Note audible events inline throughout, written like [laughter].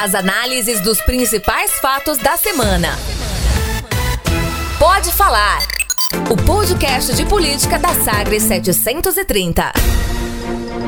As análises dos principais fatos da semana. Pode falar. O podcast de política da Sagres 730.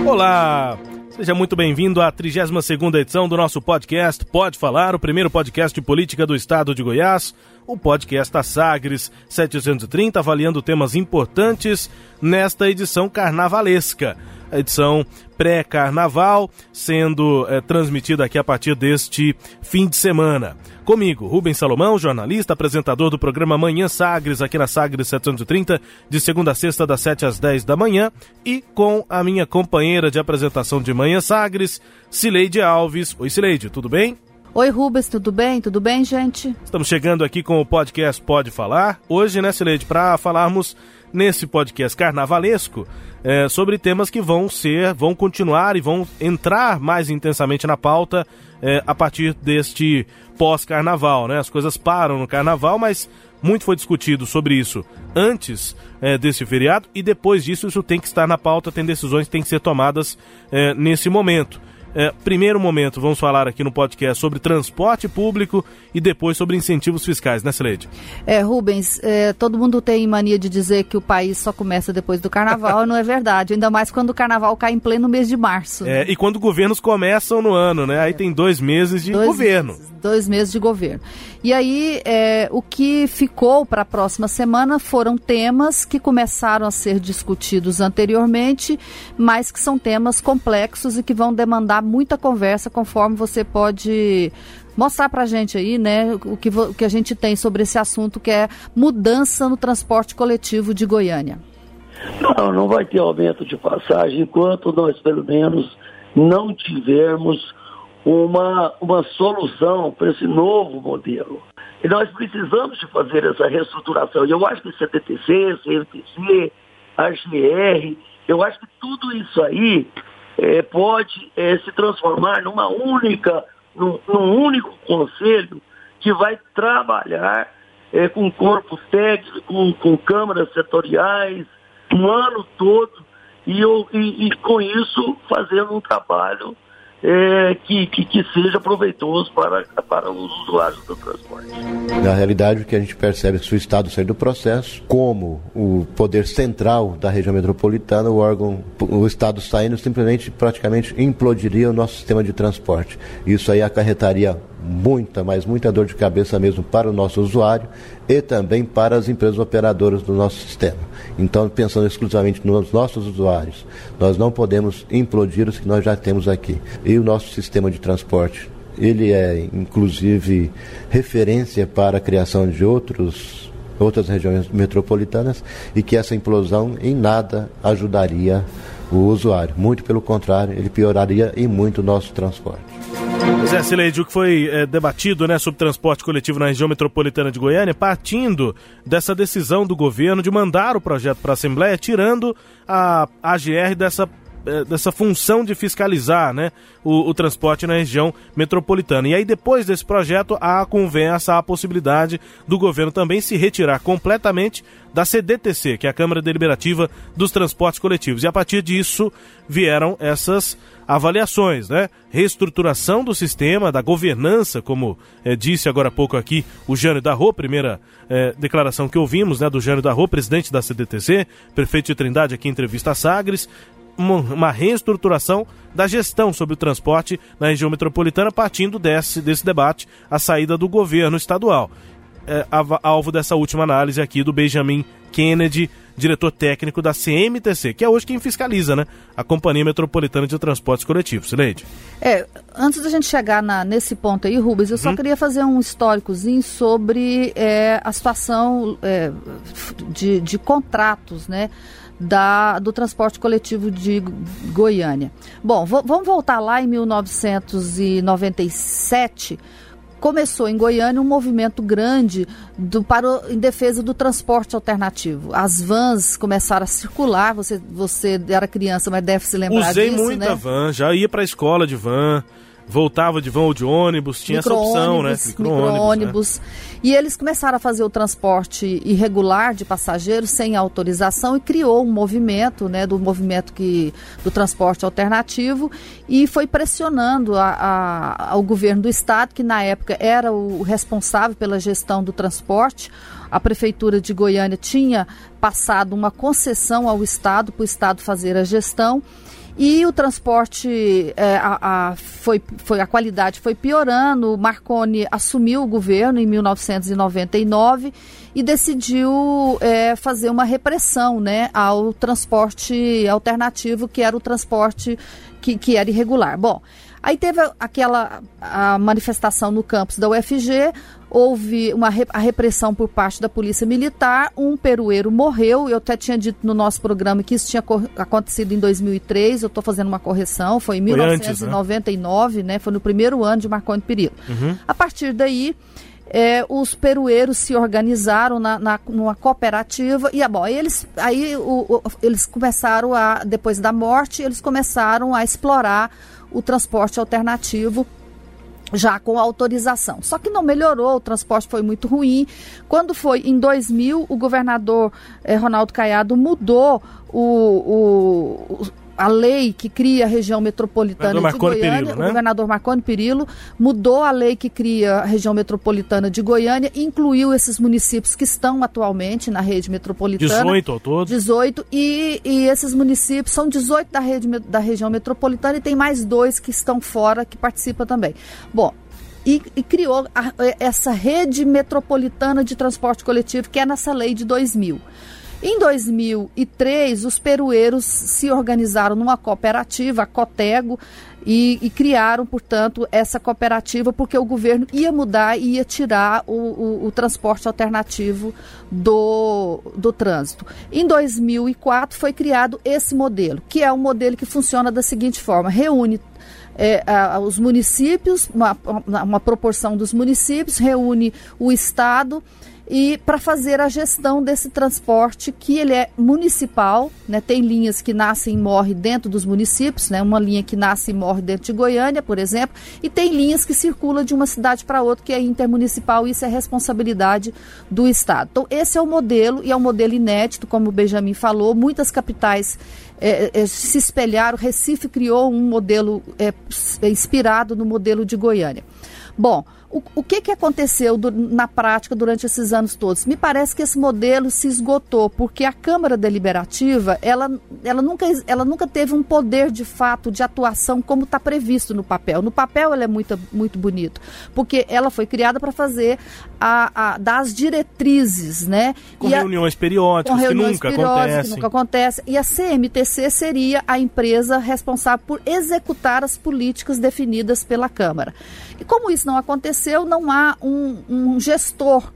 Olá! Seja muito bem-vindo à 32ª edição do nosso podcast Pode Falar, o primeiro podcast de política do estado de Goiás, o podcast da Sagres 730, avaliando temas importantes nesta edição carnavalesca a edição pré-carnaval, sendo é, transmitida aqui a partir deste fim de semana. Comigo, Rubens Salomão, jornalista, apresentador do programa Manhã Sagres, aqui na Sagres 730, de segunda a sexta, das 7 às 10 da manhã, e com a minha companheira de apresentação de Manhã Sagres, Cileide Alves. Oi, Cileide, tudo bem? Oi, Rubens, tudo bem? Tudo bem, gente? Estamos chegando aqui com o podcast Pode Falar. Hoje, né, Cileide, para falarmos nesse podcast carnavalesco é, sobre temas que vão ser, vão continuar e vão entrar mais intensamente na pauta é, a partir deste pós-carnaval, né? As coisas param no carnaval, mas muito foi discutido sobre isso antes é, desse feriado e depois disso isso tem que estar na pauta, tem decisões que têm que ser tomadas é, nesse momento. É, primeiro momento, vamos falar aqui no podcast sobre transporte público e depois sobre incentivos fiscais, né, Sileide? É, Rubens, é, todo mundo tem mania de dizer que o país só começa depois do carnaval, [laughs] não é verdade, ainda mais quando o carnaval cai em pleno mês de março. É, e quando governos começam no ano, né? Aí tem dois meses de dois governo. Meses, dois meses de governo. E aí, é, o que ficou para a próxima semana foram temas que começaram a ser discutidos anteriormente, mas que são temas complexos e que vão demandar muita conversa conforme você pode mostrar para a gente aí, né, o que, o que a gente tem sobre esse assunto que é mudança no transporte coletivo de Goiânia. Não, não vai ter aumento de passagem enquanto nós, pelo menos, não tivermos uma, uma solução para esse novo modelo. E nós precisamos de fazer essa reestruturação. E eu acho que CTTC, CMTC, AGR, eu acho que tudo isso aí é, pode é, se transformar numa única, num, num, único conselho que vai trabalhar é, com corpos técnicos, com, com, câmaras setoriais, um ano todo, e, e, e com isso fazendo um trabalho é, que, que, que, seja proveitoso para, para os usuários do transporte. Na realidade, o que a gente percebe é que se o Estado sair do processo, como o poder central da região metropolitana, o órgão, o Estado saindo, simplesmente praticamente implodiria o nosso sistema de transporte. Isso aí acarretaria muita, mas muita dor de cabeça mesmo para o nosso usuário e também para as empresas operadoras do nosso sistema. Então, pensando exclusivamente nos nossos usuários, nós não podemos implodir os que nós já temos aqui. E o nosso sistema de transporte, ele é inclusive referência para a criação de outros outras regiões metropolitanas e que essa implosão em nada ajudaria o usuário. Muito pelo contrário, ele pioraria e muito o nosso transporte. Pois é, Sileide, o que foi é, debatido né, sobre transporte coletivo na região metropolitana de Goiânia, partindo dessa decisão do governo de mandar o projeto para a Assembleia, tirando a AGR dessa dessa função de fiscalizar né, o, o, transporte na região metropolitana. E aí, depois desse projeto, há a conversa, há a possibilidade do governo também se retirar completamente da CDTC, que é a Câmara Deliberativa dos Transportes Coletivos. E a partir disso vieram essas avaliações, né? Reestruturação do sistema, da governança, como é, disse agora há pouco aqui o Jânio Darro, primeira é, declaração que ouvimos, né, do Jânio Darro, presidente da CDTC, prefeito de Trindade aqui em entrevista a Sagres, uma, reestruturação da gestão sobre o transporte na região metropolitana, partindo desse, desse debate, a saída do governo estadual. É, alvo dessa última análise aqui do Benjamin Kennedy, diretor técnico da CMTC, que é hoje quem fiscaliza, né? A Companhia Metropolitana de Transportes Coletivos. Sileide. É, antes da gente chegar na, nesse ponto aí, Rubens, eu só hum. queria fazer um históricozinho sobre é, a situação é, de, de contratos, né? Da, do transporte coletivo de Goiânia. Bom, vamos voltar lá em 1997 começou em Goiânia um movimento grande do, para, em defesa do transporte alternativo. As vans começaram a circular, você, você era criança, mas deve se lembrar Usei disso, muita né? van, já ia para a escola de van, voltava de vão ou de ônibus, tinha essa opção, né? Micro-ônibus. Micro né? E eles começaram a fazer o transporte irregular de passageiros sem autorização e criou um movimento, né, do movimento que, do transporte alternativo e foi pressionando a, a, ao governo do estado, que na época era o responsável pela gestão do transporte. A prefeitura de Goiânia tinha passado uma concessão ao estado para o estado fazer a gestão e o transporte, é, a, a, foi, foi, a qualidade foi piorando. Marconi assumiu o governo em 1999 e decidiu é, fazer uma repressão né, ao transporte alternativo, que era o transporte que, que era irregular. Bom, aí teve aquela a manifestação no campus da UFG, houve uma a repressão por parte da polícia militar, um perueiro morreu, eu até tinha dito no nosso programa que isso tinha acontecido em 2003, eu estou fazendo uma correção, foi em 1999, antes, né? né? Foi no primeiro ano de Marconi Perillo. Uhum. A partir daí, é, os perueiros se organizaram na, na, numa cooperativa e ah, bom, eles aí o, o, eles começaram a depois da morte eles começaram a explorar o transporte alternativo já com autorização. Só que não melhorou, o transporte foi muito ruim. Quando foi em 2000, o governador eh, Ronaldo Caiado mudou o, o, a lei que cria a região metropolitana de Goiânia, Perillo, né? o governador Marconi Perillo mudou a lei que cria a região metropolitana de Goiânia, incluiu esses municípios que estão atualmente na rede metropolitana. 18 ao todo. 18, e, e esses municípios são 18 da, rede, da região metropolitana e tem mais dois que estão fora que participam também. Bom, e, e, criou a, essa rede metropolitana de transporte coletivo, que é nessa lei de 2000. Em 2003, os perueiros se organizaram numa cooperativa, a Cotego, e, e, criaram, portanto, essa cooperativa porque o governo ia mudar e ia tirar o, o, o, transporte alternativo do, do trânsito. Em 2004 foi criado esse modelo, que é um modelo que funciona da seguinte forma: reúne é, a, os municípios, uma, uma proporção dos municípios, reúne o Estado e para fazer a gestão desse transporte que ele é municipal, né? Tem linhas que nascem e morrem dentro dos municípios, né? Uma linha que nasce e morre dentro de Goiânia, por exemplo, e tem linhas que circulam de uma cidade para outra que é intermunicipal, isso é responsabilidade do estado. Então esse é o modelo e é um modelo inédito, como o Benjamin falou, muitas capitais é, é, se espelharam, Recife criou um modelo é, inspirado no modelo de Goiânia. Bom, o, o que, que aconteceu do, na prática durante esses anos todos? Me parece que esse modelo se esgotou, porque a Câmara Deliberativa, ela, ela, nunca, ela nunca teve um poder de fato de atuação como está previsto no papel. No papel ela é muito, muito bonito, porque ela foi criada para fazer a, a, das diretrizes, né? Com e reuniões a, periódicas, com reuniões que nunca acontecem. Que nunca acontece. E a CMTC seria a empresa responsável por executar as políticas definidas pela Câmara. E como isso não aconteceu, não há um, um gestor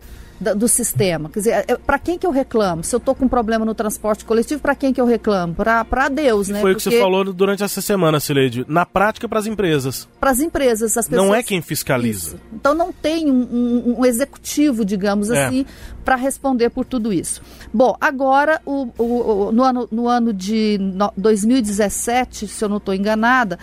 do sistema. Quer dizer, é, para quem que eu reclamo? Se eu estou com um problema no transporte coletivo, para quem que eu reclamo? Para Deus, né? Foi o que você falou durante essa semana, Sileide. Na prática, para as empresas. Para as empresas, as pessoas... Não é quem fiscaliza. Isso. Então não tem um, um, um executivo, digamos é. assim, para responder por tudo isso. Bom, agora, o, o, o, no, ano, no ano de 2017, se eu não estou enganada,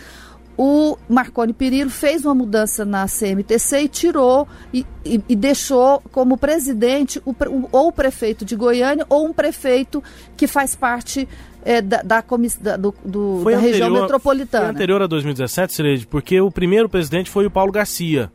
o Marconi Perillo fez uma mudança na CMTC e tirou e, e, e deixou como presidente o, o, ou o prefeito de Goiânia ou um prefeito que faz parte é, da, da, da, do, do, da anterior, região metropolitana. Foi anterior a 2017, Cireide, porque o primeiro presidente foi o Paulo Garcia.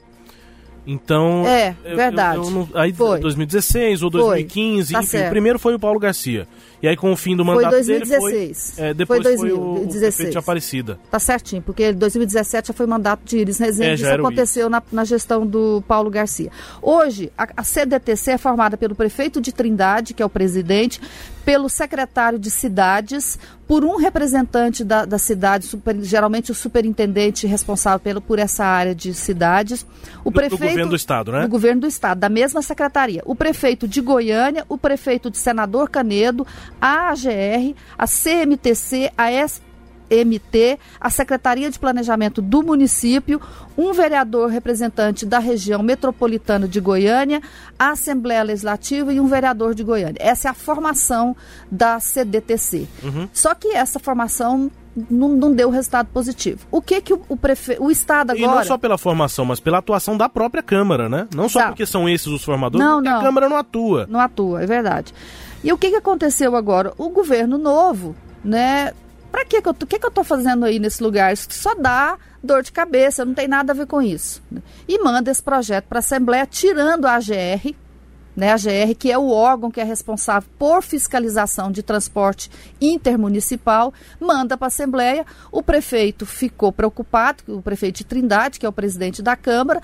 Então. É, verdade. Eu, eu não, aí foi. 2016 ou 2015, foi. Tá enfim, certo. o primeiro foi o Paulo Garcia. E aí, com o fim do mandato foi 2016. dele, foi, é, depois foi, 2016. foi o, de Aparecida. Tá certinho, porque 2017 já foi mandato de Iris Rezende. É, isso aconteceu na, na, gestão do Paulo Garcia. Hoje, a, a CDTC é formada pelo prefeito de Trindade, que é o presidente, pelo secretário de cidades, por um representante da, da cidade, super, geralmente o superintendente responsável pelo, por essa área de cidades. O do, prefeito, do governo do estado, né? Do governo do estado, da mesma secretaria. O prefeito de Goiânia, o prefeito de Senador Canedo, a AGR, a CMTC, a SP MT, a Secretaria de Planejamento do município, um vereador representante da região metropolitana de Goiânia, a Assembleia Legislativa e um vereador de Goiânia. Essa é a formação da CDTC. Uhum. Só que essa formação não, não deu resultado positivo. O que que o, o, prefe... o Estado agora... E não só pela formação, mas pela atuação da própria Câmara, né? Não só porque são esses os formadores, não, não. a Câmara não atua. Não atua, é verdade. E o que, que aconteceu agora? O governo novo, né? Para que que eu, que eu tô fazendo aí nesse lugar? Isso só dá dor de cabeça, não tem nada a ver com isso. E manda esse projeto para a Assembleia, tirando a AGR, né, a GR, que é o órgão que é responsável por fiscalização de transporte intermunicipal, manda para a Assembleia. O prefeito ficou preocupado, o prefeito de Trindade, que é o presidente da Câmara,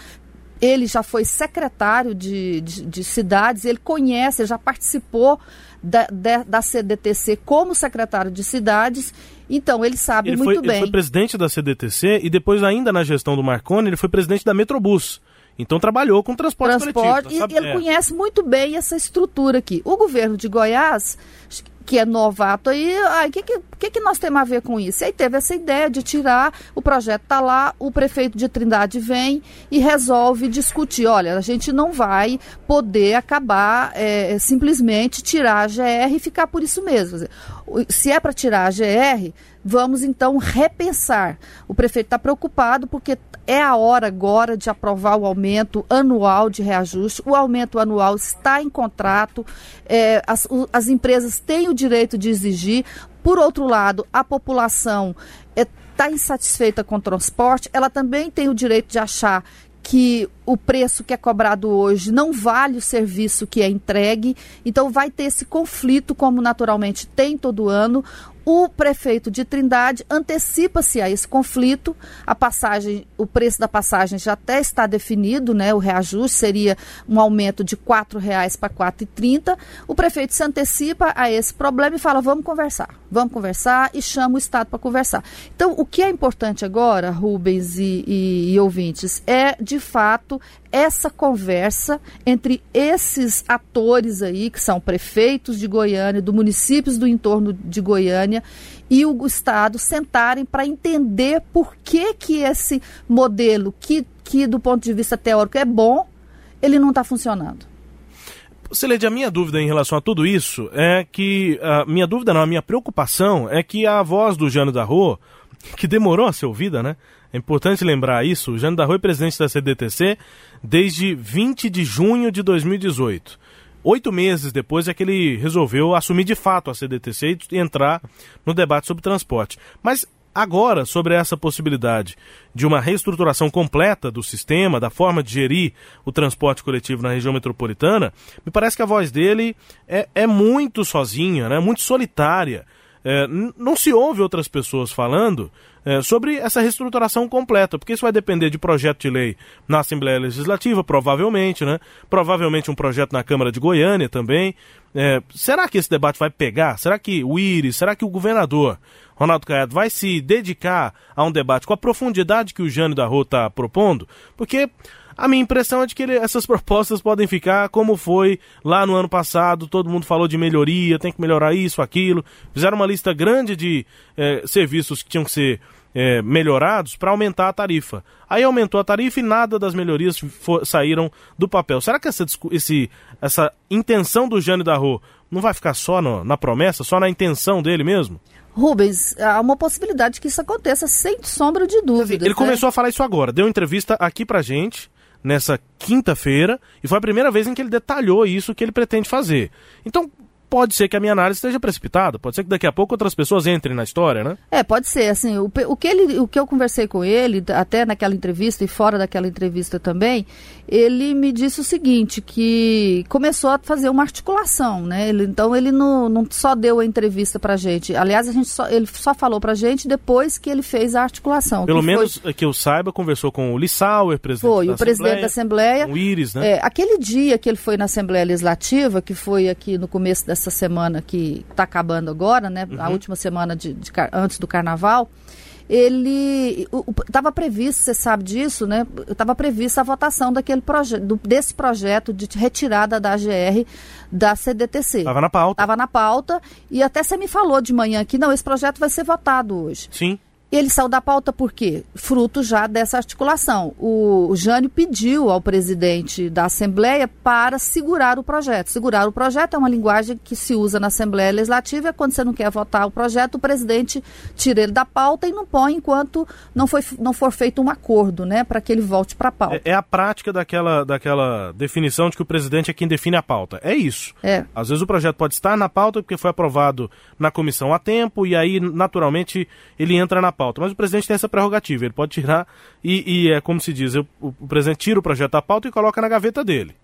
ele já foi secretário de, de, de cidades, ele conhece, ele já participou da, da, da, CDTC como secretário de cidades, então ele sabe ele muito foi, bem. Ele foi presidente da CDTC e depois, ainda na gestão do Marconi, ele foi presidente da Metrobus. Então trabalhou com transporte, transporte coletivo. Tá e ele é. conhece muito bem essa estrutura aqui. O governo de Goiás, que é novato aí, o que, que, que, nós temos a ver com isso? E aí teve essa ideia de tirar, o projeto está lá, o prefeito de Trindade vem e resolve discutir. Olha, a gente não vai poder acabar é, simplesmente tirar a GR e ficar por isso mesmo. Se é para tirar a GR, vamos então repensar. O prefeito está preocupado porque é a hora agora de aprovar o aumento anual de reajuste. O aumento anual está em contrato, é, as, as empresas têm o direito de exigir. Por outro lado, a população está é, insatisfeita com o transporte, ela também tem o direito de achar que o preço que é cobrado hoje não vale o serviço que é entregue, então vai ter esse conflito, como naturalmente tem todo ano. O prefeito de Trindade antecipa-se a esse conflito. A passagem, o preço da passagem já até está definido, né? O reajuste seria um aumento de R$ 4,00 para R$ 4,30. O prefeito se antecipa a esse problema e fala: vamos conversar, vamos conversar e chama o Estado para conversar. Então, o que é importante agora, Rubens e, e, e ouvintes, é de fato essa conversa entre esses atores aí, que são prefeitos de Goiânia, do municípios do entorno de Goiânia, e o Estado sentarem para entender por que, que esse modelo, que, que do ponto de vista teórico é bom, ele não está funcionando. Celede, a minha dúvida em relação a tudo isso é que. A minha dúvida não, a minha preocupação é que a voz do Jânio da Rua, que demorou a ser ouvida, né? É importante lembrar isso. O Jânio da Rua é presidente da CDTC desde 20 de junho de 2018. Oito meses depois é que ele resolveu assumir de fato a CDTC e entrar no debate sobre transporte. Mas agora, sobre essa possibilidade de uma reestruturação completa do sistema, da forma de gerir o transporte coletivo na região metropolitana, me parece que a voz dele é, é muito sozinha, né? muito solitária. É, não se ouve outras pessoas falando é, sobre essa reestruturação completa, porque isso vai depender de projeto de lei na Assembleia Legislativa, provavelmente, né? Provavelmente um projeto na Câmara de Goiânia também. É, será que esse debate vai pegar? Será que o Iris, será que o governador Ronaldo Caiado vai se dedicar a um debate com a profundidade que o Jânio da Rua está propondo? Porque a minha impressão é de que ele, essas [laughs] propostas podem ficar como foi lá no ano passado. Todo mundo falou de melhoria, tem que melhorar isso, aquilo. Fizeram uma lista grande de é, serviços que tinham que ser é, melhorados para aumentar a tarifa. Aí aumentou a tarifa e nada das melhorias for, saíram do papel. Será que essa, esse, essa intenção do Jânio da Rua não vai ficar só no, na promessa, só na intenção dele mesmo? Rubens, há uma possibilidade que isso aconteça sem sombra de dúvida. Ele né? começou a falar isso agora, deu entrevista aqui pra gente, nessa quinta-feira, e foi a primeira vez em que ele detalhou isso que ele pretende fazer. Então, pode ser que a minha análise esteja precipitada, pode ser que daqui a pouco outras pessoas entrem na história, né? É, pode ser, assim, o, o, que, ele, o que eu conversei com ele, até naquela entrevista e fora daquela entrevista também, ele me disse o seguinte, que começou a fazer uma articulação, né? Ele, então ele não, não só deu a entrevista pra gente, aliás, a gente só, ele só falou pra gente depois que ele fez a articulação. Pelo que menos foi... que eu saiba, conversou com o Lissauer, presidente foi, da o presidente da Assembleia. O Iris, né? É, aquele dia que ele foi na Assembleia Legislativa, que foi aqui no começo dessa semana que está acabando agora, né? Uhum. A última semana de, de, antes do carnaval, ele estava previsto, você sabe disso, né? Estava prevista a votação daquele projeto, desse projeto de retirada da AGR da CDTC. Estava na pauta. Estava na pauta e até você me falou de manhã que não, esse projeto vai ser votado hoje. Sim. Ele saiu da pauta por quê? Fruto já dessa articulação. O, o Jânio pediu ao presidente da Assembleia para segurar o projeto. Segurar o projeto é uma linguagem que se usa na Assembleia Legislativa, é quando você não quer votar o projeto, o presidente tira ele da pauta e não põe enquanto não, foi, não for feito um acordo, né, para que ele volte para a pauta. É, é, a prática daquela, daquela definição de que o presidente é quem define a pauta. É isso. É. Às vezes o projeto pode estar na pauta porque foi aprovado na comissão a tempo e aí, naturalmente, ele entra na pauta pauta. Mas o presidente tem essa prerrogativa, ele pode tirar e, e é como se diz, o, o presidente tira o projeto da pauta e coloca na gaveta dele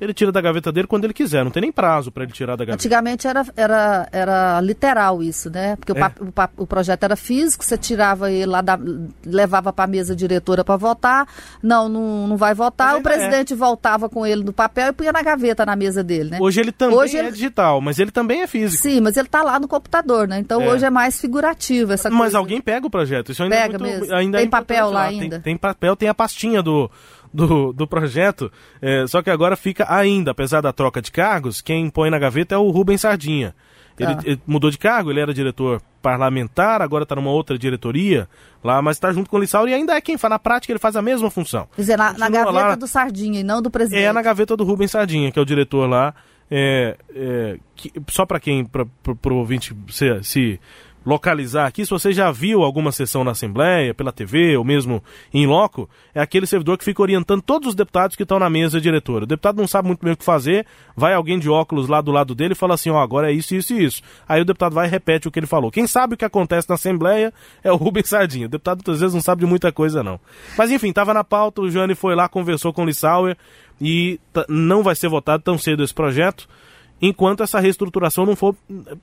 ele tira da gaveta dele quando ele quiser, não tem nem prazo para ele tirar da gaveta. Antigamente era, era, era literal isso, né? Porque é. o, o, o, projeto era físico, você tirava ele lá, da, levava para a mesa diretora para votar, não, não, não vai votar, o é. presidente é. voltava com ele no papel e punha na gaveta na mesa dele, né? Hoje ele também hoje é ele... digital, mas ele também é físico. Sim, mas ele está lá no computador, né? Então é. hoje é mais figurativo essa Mas coisa. alguém pega o projeto, isso ainda é pega muito, mesmo. ainda tem papel lá ainda. Tem, tem papel, tem a pastinha do do, do projeto, é, só que agora fica ainda, apesar da troca de cargos, quem põe na gaveta é o Rubens Sardinha. Ele, ah. ele mudou de cargo, ele era diretor parlamentar, agora está numa outra diretoria lá, mas está junto com o Lissau e ainda é quem faz. Na prática, ele faz a mesma função. Quer dizer, na, na gaveta lá, do Sardinha e não do presidente. É na gaveta do Rubens Sardinha, que é o diretor lá. É, é, que, só para quem, para o ouvinte se, se localizar aqui, se você já viu alguma sessão na Assembleia, pela TV ou mesmo em loco, é aquele servidor que fica orientando todos os deputados que estão na mesa diretora. O deputado não sabe muito bem o que fazer, vai alguém de óculos lá do lado dele e fala assim, ó, oh, agora é isso, isso e isso. Aí o deputado vai e repete o que ele falou. Quem sabe o que acontece na Assembleia é o [laughs] Rubens Sardinha. O deputado às vezes não sabe de muita coisa não. Mas enfim, estava na pauta, o Jane foi lá, conversou com o Lissauer e não vai ser votado tão cedo esse projeto enquanto essa reestruturação não for,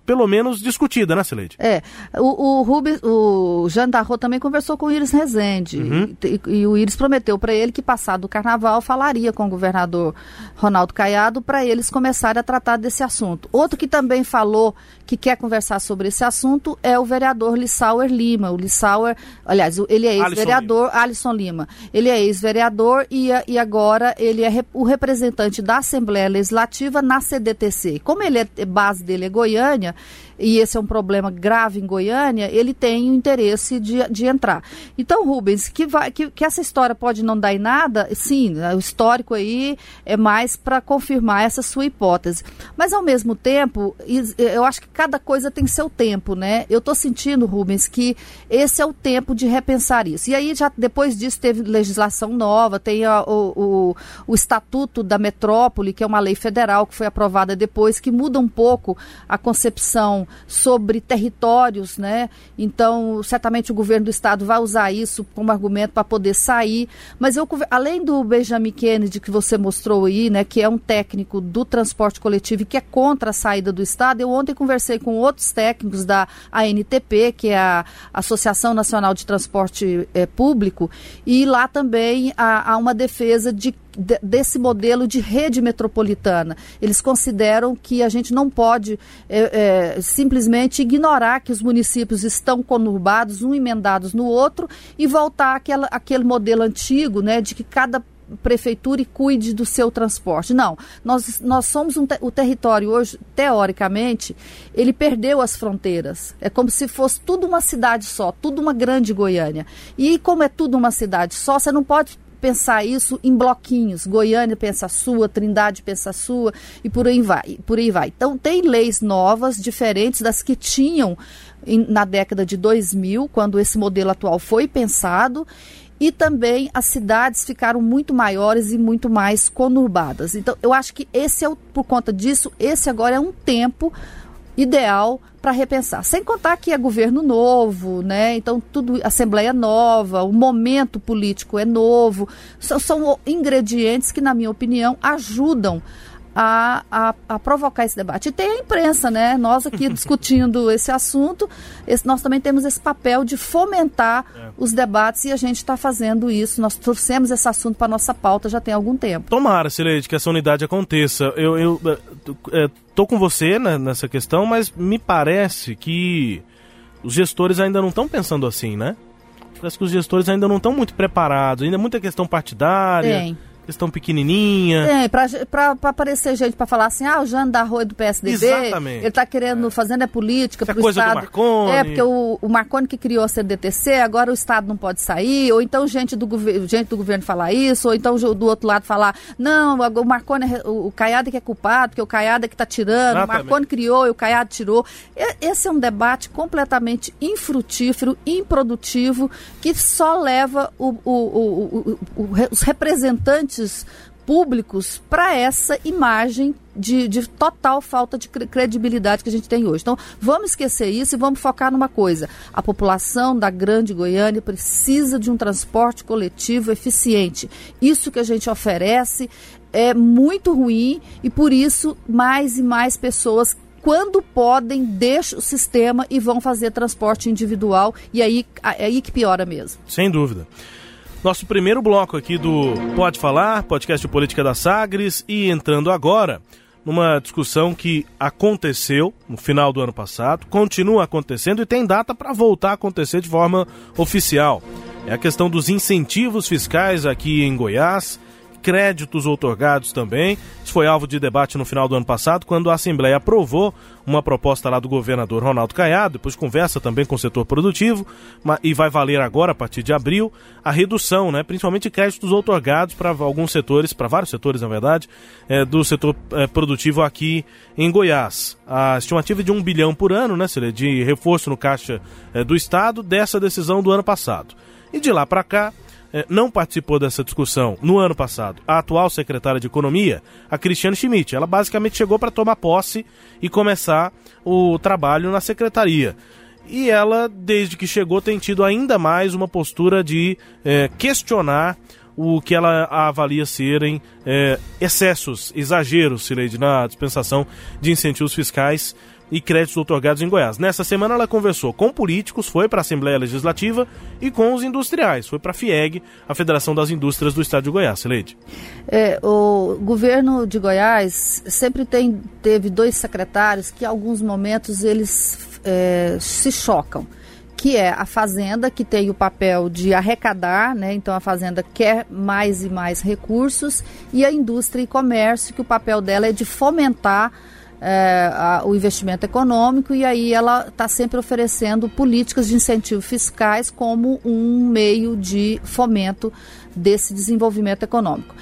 pelo menos, discutida, né, Sileide? É. O, o, Rubens, o Jean Darro também conversou com o Iris Rezende. Uhum. E, e, o Iris prometeu para ele que, passado o carnaval, falaria com o governador Ronaldo Caiado para eles começarem a tratar desse assunto. Outro que também falou que quer conversar sobre esse assunto é o vereador Lissauer Lima. O Lissauer, aliás, ele é ex-vereador, Alisson Lima. Ele é ex-vereador e, e agora ele é o representante da Assembleia Legislativa na CDTC Como ele é base dele é Goiânia, e esse é um problema grave em Goiânia, ele tem o interesse de, de entrar. Então, Rubens, que, vai, que, que essa história pode não dar em nada, sim, o histórico aí é mais para confirmar essa sua hipótese. Mas, ao mesmo tempo, eu acho que cada coisa tem seu tempo, né? Eu estou sentindo, Rubens, que esse é o tempo de repensar isso. E aí, já depois disso, teve legislação nova, tem a, o, o, o Estatuto da Metrópole, que é uma lei federal que foi aprovada depois, que muda um pouco a concepção sobre territórios, né? Então, certamente o governo do estado vai usar isso como argumento para poder sair. Mas eu, além do Benjamin Kennedy que você mostrou aí, né, que é um técnico do transporte coletivo e que é contra a saída do estado, eu ontem conversei com outros técnicos da ANTP, que é a Associação Nacional de Transporte é, Público, e lá também há, há uma defesa de desse modelo de rede metropolitana. Eles consideram que a gente não pode é, é, simplesmente ignorar que os municípios estão conurbados, um emendados no outro, e voltar àquela, àquele modelo antigo, né, de que cada prefeitura e cuide do seu transporte. Não, nós, nós somos um te o território hoje, teoricamente, ele perdeu as fronteiras. É como se fosse tudo uma cidade só, tudo uma grande Goiânia. E como é tudo uma cidade só, você não pode pensar isso em bloquinhos. Goiânia pensa a sua, Trindade pensa a sua e por aí vai. Por aí vai. Então tem leis novas, diferentes das que tinham em, na década de 2000, quando esse modelo atual foi pensado. E também as cidades ficaram muito maiores e muito mais conurbadas. Então, eu acho que esse é o, por conta disso, esse agora é um tempo ideal para repensar. Sem contar que é governo novo, né? Então tudo assembleia nova, o momento político é novo. São, são ingredientes que, na minha opinião, ajudam a, a, a, provocar esse debate. E tem a imprensa, né? Nós aqui [laughs] discutindo esse assunto, esse, nós também temos esse papel de fomentar é. os debates e a gente está fazendo isso. Nós trouxemos esse assunto para nossa pauta já tem algum tempo. Tomara, Sileide, que essa unidade aconteça. Eu, eu é, tô com você né, nessa questão, mas me parece que os gestores ainda não estão pensando assim, né? Parece que os gestores ainda não estão muito preparados, ainda é muita questão partidária. Tem questão pequenininha. É, pra, pra, pra aparecer gente pra falar assim, ah, o Jano da Rua é do PSDB, Exatamente. ele tá querendo, é. fazendo é política Essa pro coisa Estado. Do Marconi. É, porque o, o Marconi que criou a CDTC, agora o Estado não pode sair, ou então gente do, gente do governo falar isso, ou então do outro lado falar, não, o Marconi, é, o, o Caiado que é culpado, porque o Caiado é que tá tirando, Exatamente. o Marconi criou e o Caiado tirou. Esse é um debate completamente infrutífero, improdutivo, que só leva o, o, o, os representantes públicos para essa imagem de, de, total falta de credibilidade que a gente tem hoje. Então, vamos esquecer isso e vamos focar numa coisa. A população da Grande Goiânia precisa de um transporte coletivo eficiente. Isso que a gente oferece é muito ruim e, por isso, mais e mais pessoas quando podem, deixam o sistema e vão fazer transporte individual. E aí, é aí que piora mesmo. Sem dúvida. Nosso primeiro bloco aqui do Pode Falar, podcast de política da Sagres, e entrando agora numa discussão que aconteceu no final do ano passado, continua acontecendo e tem data para voltar a acontecer de forma oficial. É a questão dos incentivos fiscais aqui em Goiás créditos outorgados também. Isso foi alvo de debate no final do ano passado, quando a Assembleia aprovou uma proposta lá do governador Ronaldo Caiado, depois conversa também com o setor produtivo, e vai valer agora, a partir de abril, a redução, né, principalmente créditos outorgados para alguns setores, para vários setores, na verdade, é, do setor é, produtivo aqui em Goiás. A estimativa é de um bilhão por ano, né, de reforço no caixa é, do Estado, dessa decisão do ano passado. E de lá para cá, não participou dessa discussão no ano passado a atual secretária de Economia, a Cristiane Schmidt. Ela basicamente chegou para tomar posse e começar o trabalho na secretaria. E ela, desde que chegou, tem tido ainda mais uma postura de eh, questionar o que ela avalia serem eh, excessos, exageros, Sileide, na dispensação de incentivos fiscais e créditos otorgados em Goiás. Nessa semana ela conversou com políticos, foi para a Assembleia Legislativa e com os industriais, foi para a FIEG, a Federação das Indústrias do Estado de Goiás. Leide. É, o governo de Goiás sempre tem, teve dois secretários que em alguns momentos eles é, se chocam que é a fazenda que tem o papel de arrecadar, né? Então a fazenda quer mais e mais recursos e a indústria e comércio que o papel dela é de fomentar é, a, o investimento econômico e aí ela está sempre oferecendo políticas de incentivo fiscais como um meio de fomento desse desenvolvimento econômico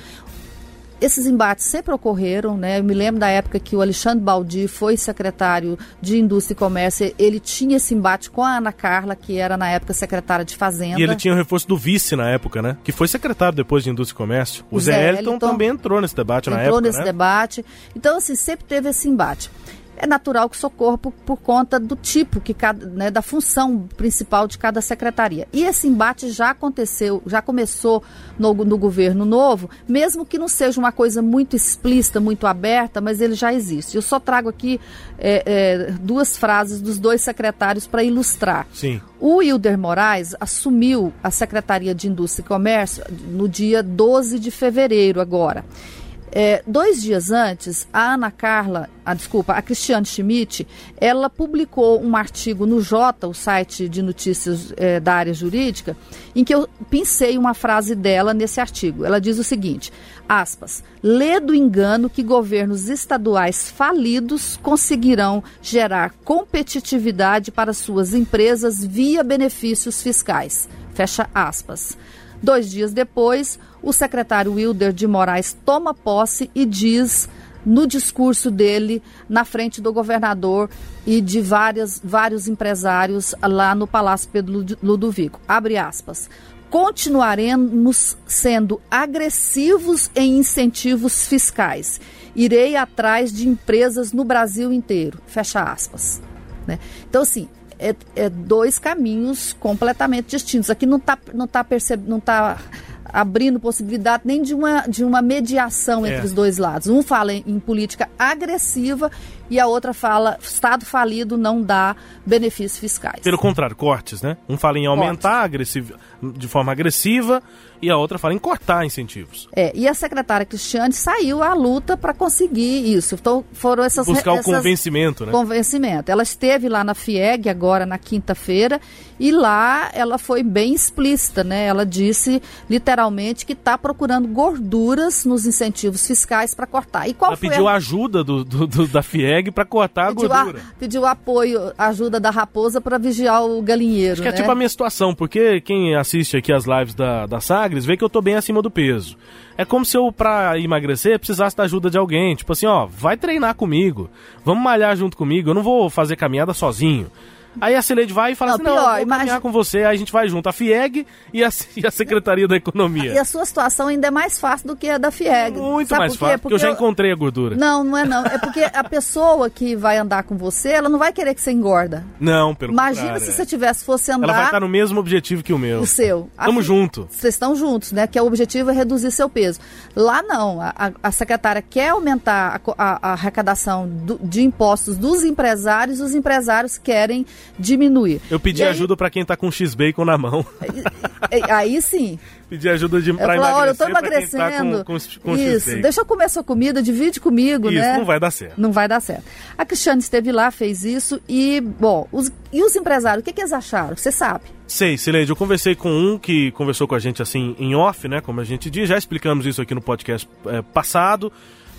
esses embates sempre ocorreram, né? Eu me lembro da época que o Alexandre Baldi foi secretário de Indústria e Comércio, ele tinha esse embate com a Ana Carla, que era na época secretária de Fazenda. E ele tinha o reforço do vice na época, né? Que foi secretário depois de Indústria e Comércio. O, o Zé, Elton, também entrou nesse debate na época, Entrou nesse né? debate. Então, assim, sempre teve esse embate é natural que socorra por, por conta do tipo, que cada, né, da função principal de cada secretaria. E esse embate já aconteceu, já começou no, no governo novo, mesmo que não seja uma coisa muito explícita, muito aberta, mas ele já existe. Eu só trago aqui é, é, duas frases dos dois secretários para ilustrar. Sim. O Hilder Moraes assumiu a Secretaria de Indústria e Comércio no dia 12 de fevereiro agora. É, dois dias antes, a Ana Carla, a, desculpa, a Cristiane Schmidt, ela publicou um artigo no Jota, o site de notícias é, da área jurídica, em que eu pensei uma frase dela nesse artigo. Ela diz o seguinte, aspas, lê do engano que governos estaduais falidos conseguirão gerar competitividade para suas empresas via benefícios fiscais. Fecha aspas. Dois dias depois, o secretário Wilder de Moraes toma posse e diz no discurso dele na frente do governador e de várias, vários empresários lá no Palácio Pedro Ludovico. Abre aspas. Continuaremos sendo agressivos em incentivos fiscais. Irei atrás de empresas no Brasil inteiro. Fecha aspas. Né? Então, assim, é, é, dois caminhos completamente distintos. Aqui não está não tá percebendo, não tá abrindo possibilidade nem de uma, de uma mediação entre é. os dois lados. Um fala em, em, política agressiva e a outra fala Estado falido não dá benefícios fiscais. Pelo contrário, cortes, né? Um fala em aumentar de forma agressiva e a outra fala em cortar incentivos. É, e a secretária Cristiane saiu à luta para conseguir isso. Então foram essas buscar essas, o convencimento, né? Convencimento. Ela esteve lá na FIEG agora na quinta-feira E lá ela foi bem explícita, né? Ela disse literalmente que está procurando gorduras nos incentivos fiscais para cortar. E qual ela foi pediu a... ajuda do, do, do da FIEG para cortar pediu a gordura. A, pediu apoio, ajuda da raposa para vigiar o galinheiro. Acho que né? é tipo a minha situação, porque quem assiste aqui as lives da, da Sagres vê que eu tô bem acima do peso. É como se eu, pra emagrecer, precisasse da ajuda de alguém. Tipo assim, ó, vai treinar comigo. Vamos malhar junto comigo. Eu não vou fazer caminhada sozinho. Aí a Cileide vai e fala Não, assim, não, pior, eu vou imagina- caminhar com você, aí a gente vai junto. A FIEG e a, [laughs] e a Secretaria da Economia. E a sua situação ainda é mais fácil do que a da FIEG. Muito Sabe mais por fácil, porque eu já encontrei a gordura. Não, não é não. É porque a pessoa que vai andar com você, ela não vai querer que você engorda. Não, pelo Imagina se é. você tivesse fosse andar Ela vai estar no mesmo objetivo que o meu. o seu. Tamo Assim, junto. Vocês estão juntos, né? Que o objetivo é reduzir seu peso. Lá não. A, a- secretária quer aumentar a a, a arrecadação do- de impostos dos empresários, os empresários querem diminuir. Eu pedi E aí- ajuda pra quem tá com X-Bacon na mão. Aí, aí sim. [laughs] pedi ajuda de, Eu pra falo, olha, eu tô quem emagrecendo. tá com, com, com Isso, deixa eu comer sua comida, divide comigo, Isso, né? não vai dar certo. Não vai dar certo. A Cristiane esteve lá, fez isso e, bom, os, e os empresários, o que, que eles acharam? Você sabe. Sei, Sileide, eu conversei com um que conversou com a gente assim em off, né? Como a gente diz, já explicamos isso aqui no podcast é, passado.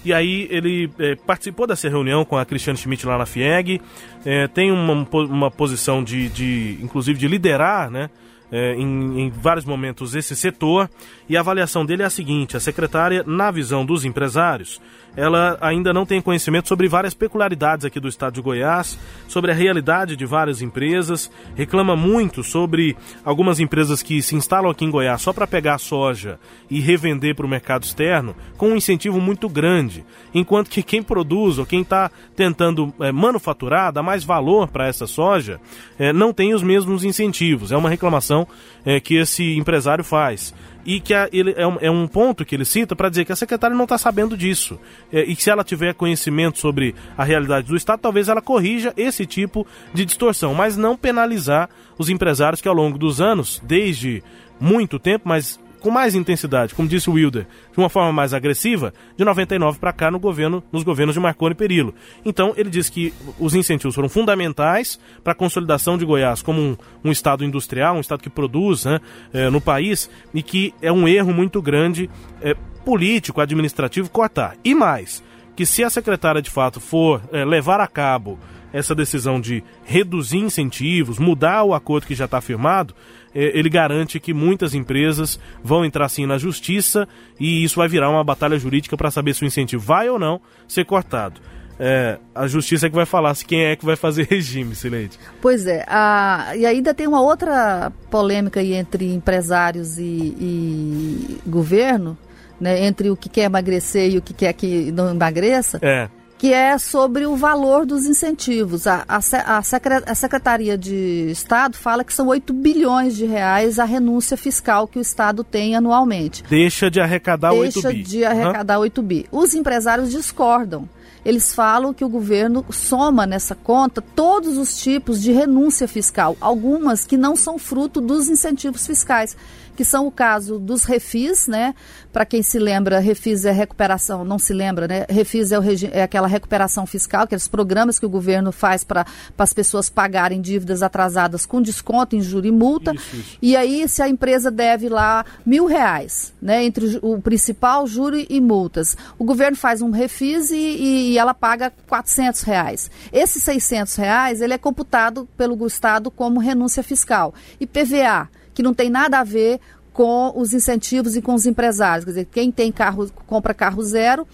E aí ele é, participou dessa reunião com a Cristiane Schmidt lá na FIEG, é, tem uma, uma posição de, de, inclusive, de liderar, né? é, em, em vários momentos esse setor. E a avaliação dele é a seguinte: a secretária, na visão dos empresários, ela ainda não tem conhecimento sobre várias peculiaridades aqui do estado de Goiás, sobre a realidade de várias empresas, reclama muito sobre algumas empresas que se instalam aqui em Goiás só para pegar soja e revender para o mercado externo, com um incentivo muito grande, enquanto que quem produz ou quem está tentando é, manufaturar, dar mais valor para essa soja, é, não tem os mesmos incentivos. É uma reclamação é, que esse empresário faz e que a- ele, é, um, é um ponto que ele cita para dizer que a secretária não está sabendo disso. É, e que se ela tiver conhecimento sobre a realidade do Estado, talvez ela corrija esse tipo de distorção, mas não penalizar os empresários que ao longo dos anos, desde muito tempo, mas com mais intensidade, como disse o Wilder, de uma forma mais agressiva, de 99 para cá no governo, nos governos de Marconi e Perillo. Então, ele diz que os incentivos foram fundamentais para a consolidação de Goiás como um, um estado industrial, um estado que produz né, eh, no país, e que é um erro muito grande eh, político, administrativo, cortar. E mais, que se a secretária de fato for eh, levar a cabo essa decisão de reduzir incentivos, mudar o acordo que já está firmado, eh, ele garante que muitas empresas vão entrar sim na justiça e isso vai virar uma batalha jurídica para saber se o incentivo vai ou não ser cortado. É, a justiça é que vai falar se quem é que vai fazer [laughs] regime, Sileide. Pois é, a- e ainda tem uma outra polêmica aí entre empresários e, e governo, né, entre o que quer emagrecer e o que quer que não emagreça, É, que é sobre o valor dos incentivos. A, a, a secre- a Secretaria de Estado fala que são 8 bilhões de reais a renúncia fiscal que o Estado tem anualmente. deixa de arrecadar 8 Deixa bi. de arrecadar 8 bi. Os empresários discordam. Eles falam que o governo soma nessa conta todos os tipos de renúncia fiscal, algumas que não são fruto dos incentivos fiscais, que são o caso dos refis, né? Para quem se lembra, refis é recuperação, não se lembra, né? Refis é, é aquela recuperação fiscal, aqueles programas que o governo faz para as pessoas pagarem dívidas atrasadas com desconto em juro e multa. Isso, isso. E aí, se a empresa deve lá mil reais, né, entre o o principal, juro e multas, o governo faz um refis e, e ela paga 400 reais. Esses 600 reais, ele é computado pelo Estado como renúncia fiscal. E PVA, que não tem nada a ver com os incentivos e com os empresários. Quer dizer, quem tem carro, compra carro zero,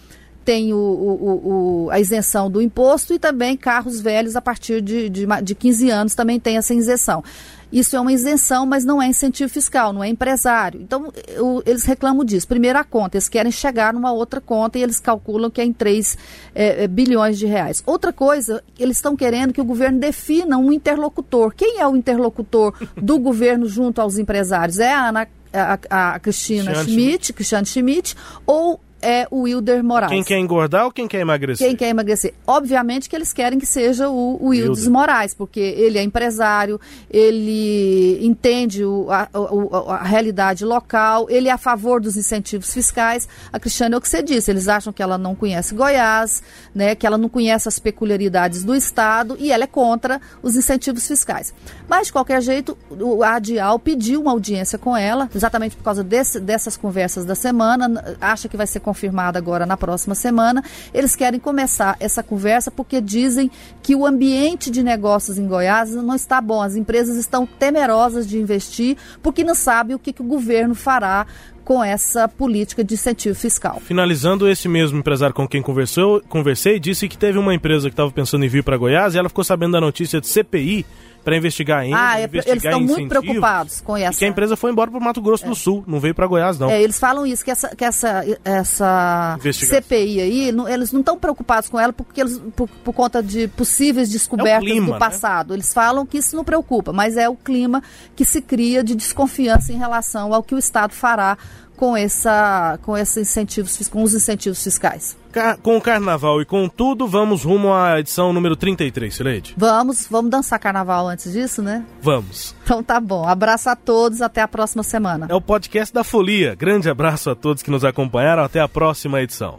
tem o, o- o- a isenção do imposto e também carros velhos a partir de, de, de 15 anos também tem essa isenção. Isso é uma isenção, mas não é incentivo fiscal, não é empresário. Então, o- eles reclamam disso. Primeiro a conta, eles querem chegar numa outra conta e eles calculam que é em 3 eh, eh, bilhões de reais. Outra coisa, eles estão querendo que o governo defina um interlocutor. Quem é o interlocutor do [laughs] governo junto aos empresários? É a Ana a, a- Cristina Cristiane Schmidt, Cristiane Schmidt, ou é o Wilder Moraes. Quem quer engordar ou quem quer emagrecer? Quem quer emagrecer. Obviamente que eles querem que seja o, o Wilder. Moraes, porque ele é empresário, ele entende o, a, a, a, realidade local, ele é a favor dos incentivos fiscais. A Cristiane é o que você disse, eles acham que ela não conhece Goiás, né, que ela não conhece as peculiaridades do Estado e ela é contra os incentivos fiscais. Mas, de qualquer jeito, a ADIAL pediu uma audiência com ela, exatamente por causa desse, dessas conversas da semana, acha que vai ser confirmada agora na próxima semana. Eles querem começar essa conversa porque dizem que o ambiente de negócios em Goiás não está bom. As empresas estão temerosas de investir porque não sabem o que, que o governo fará com essa política de incentivo fiscal. Finalizando, esse mesmo empresário com quem conversou, conversei disse que teve uma empresa que estava pensando em vir para Goiás e ela ficou sabendo da notícia de CPI para investigar ainda. Ah, é, investigar eles estão muito preocupados com essa. que a empresa foi embora para o Mato Grosso é. do Sul, não veio para Goiás, não. É, eles falam isso, que essa, que essa, essa CPI aí, não, eles não estão preocupados com ela porque eles, por, por conta de possíveis descobertas é clima, do né? passado. Né? Eles falam que isso não preocupa, mas é o clima que se cria de desconfiança em relação ao que o Estado fará com, essa, com esses incentivos, com os incentivos fiscais. Com o carnaval e com tudo, vamos rumo à edição número 33, Sileide. Vamos, vamos dançar carnaval antes disso, né? Vamos. Então tá bom. Abraço a todos, até a próxima semana. É o podcast da Folia. Grande abraço a todos que nos acompanharam, até a próxima edição.